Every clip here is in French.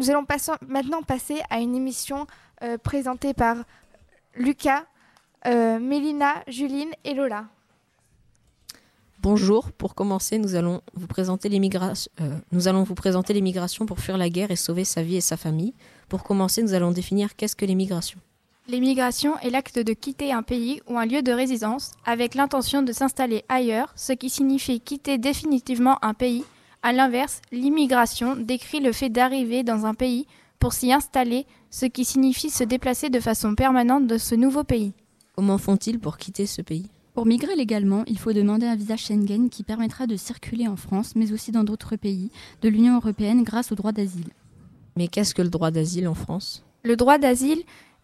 Nous allons maintenant passer à une émission euh, présentée par Lucas, euh, Mélina, Juline et Lola. Bonjour, pour commencer, nous allons vous présenter l'immigration. Euh, nous allons vous présenter l'immigration pour fuir la guerre et sauver sa vie et sa famille. Pour commencer, nous allons définir qu'est-ce que l'immigration. L'immigration est l'acte de quitter un pays ou un lieu de résidence avec l'intention de s'installer ailleurs, ce qui signifie quitter définitivement un pays à l'inverse, l'immigration décrit le fait d'arriver dans un pays pour s'y installer, ce qui signifie se déplacer de façon permanente de ce nouveau pays. Comment font-ils pour quitter ce pays? Pour migrer légalement, il faut demander un visa Schengen qui permettra de circuler en France, mais aussi dans d'autres pays de l'Union européenne grâce au droit d'asile. Mais qu'est-ce que le droit d'asile en France? Le droit d'asile,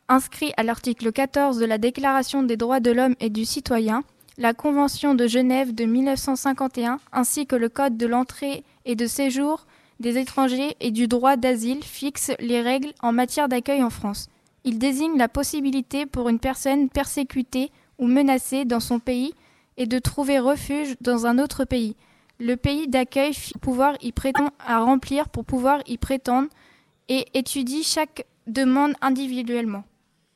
inscrit à l'article 14 de la Déclaration des droits de l'homme et du citoyen, la Convention de Genève de 1951 ainsi que le Code de l'entrée et de séjour des étrangers et du droit d'asile fixent les règles en matière d'accueil en France. Il désigne la possibilité pour une personne persécutée ou menacée dans son pays et de trouver refuge dans un autre pays. Le pays d'accueil pouvoir y prétend à remplir pour pouvoir y prétendre et étudie chaque demande individuellement.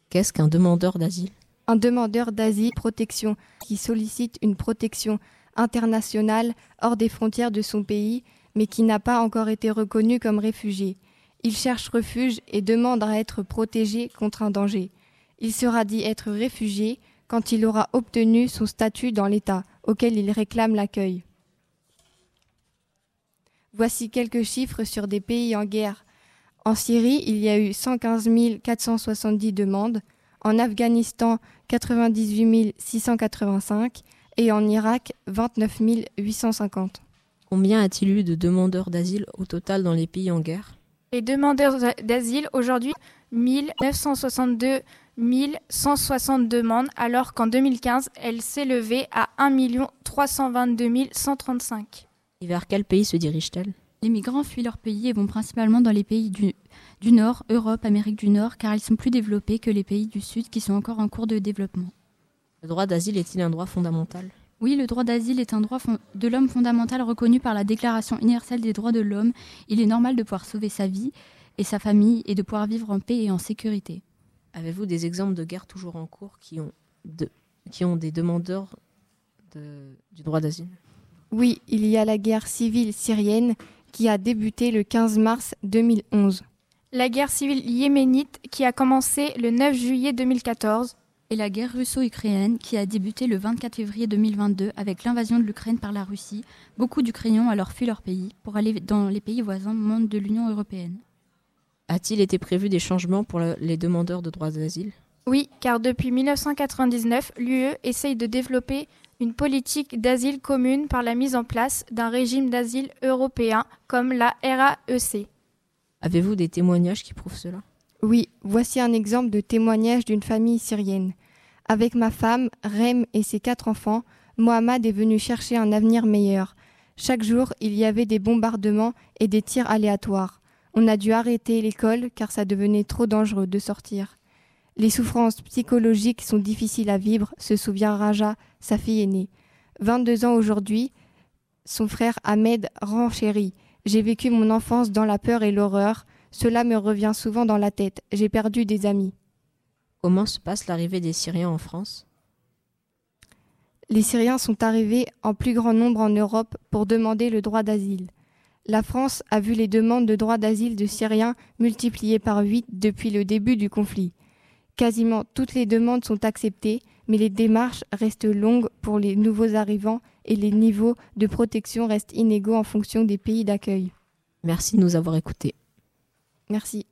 Qu'est-ce qu'un demandeur d'asile? Un demandeur d'asile protection qui sollicite une protection internationale hors des frontières de son pays, mais qui n'a pas encore été reconnu comme réfugié. Il cherche refuge et demande à être protégé contre un danger. Il sera dit être réfugié quand il aura obtenu son statut dans l'État auquel il réclame l'accueil. Voici quelques chiffres sur des pays en guerre. En Syrie, il y a eu 115 470 demandes, en Afghanistan 98 685 et en Irak 29 850. Combien a-t-il eu de demandeurs d'asile au total dans les pays en guerre? Les demandeurs d'asile aujourd'hui 1962 160 demandes alors qu'en 2015 elles s'élevaient à 1 322 135. Et vers quel pays se dirigent-elles? Les migrants fuient leur pays et vont principalement dans les pays du, du Nord, Europe, Amérique du Nord, car ils sont plus développés que les pays du Sud qui sont encore en cours de développement. Le droit d'asile est-il un droit fondamental? Oui, le droit d'asile est un droit de l'homme fondamental reconnu par la Déclaration universelle des droits de l'homme. Il est normal de pouvoir sauver sa vie et sa famille et de pouvoir vivre en paix et en sécurité. Avez-vous des exemples de guerres toujours en cours qui ont, qui ont des demandeurs du droit d'asile? Oui, il y a la guerre civile syrienne qui a débuté le 15 mars 2011 la guerre civile yéménite qui a commencé le 9 juillet 2014 et la guerre russo-ukrainienne qui a débuté le 24 février 2022 avec l'invasion de l'Ukraine par la Russie. Beaucoup d'Ukrainiens ont alors fui leur pays pour aller dans les pays voisins membres de l'Union européenne. A-t-il été prévu des changements pour les demandeurs de droits d'asile? Oui, car depuis 1999, l'UE essaye de développer une politique d'asile commune par la mise en place d'un régime d'asile européen comme la RAEC. Avez-vous des témoignages qui prouvent cela? Oui, voici un exemple de témoignage d'une famille syrienne. Avec ma femme, Rem et ses quatre enfants, Mohamed est venu chercher un avenir meilleur. Chaque jour, il y avait des bombardements et des tirs aléatoires. On a dû arrêter l'école car ça devenait trop dangereux de sortir. Les souffrances psychologiques sont difficiles à vivre, se souvient Raja, sa fille aînée. 22 ans aujourd'hui, son frère Ahmed renchérit. J'ai vécu mon enfance dans la peur et l'horreur. Cela me revient souvent dans la tête. J'ai perdu des amis. Comment se passe l'arrivée des Syriens en France? Les Syriens sont arrivés en plus grand nombre en Europe pour demander le droit d'asile. La France a vu les demandes de droit d'asile de Syriens multipliées par huit depuis le début du conflit. Quasiment toutes les demandes sont acceptées, mais les démarches restent longues pour les nouveaux arrivants et les niveaux de protection restent inégaux en fonction des pays d'accueil. Merci de nous avoir écoutés. Merci.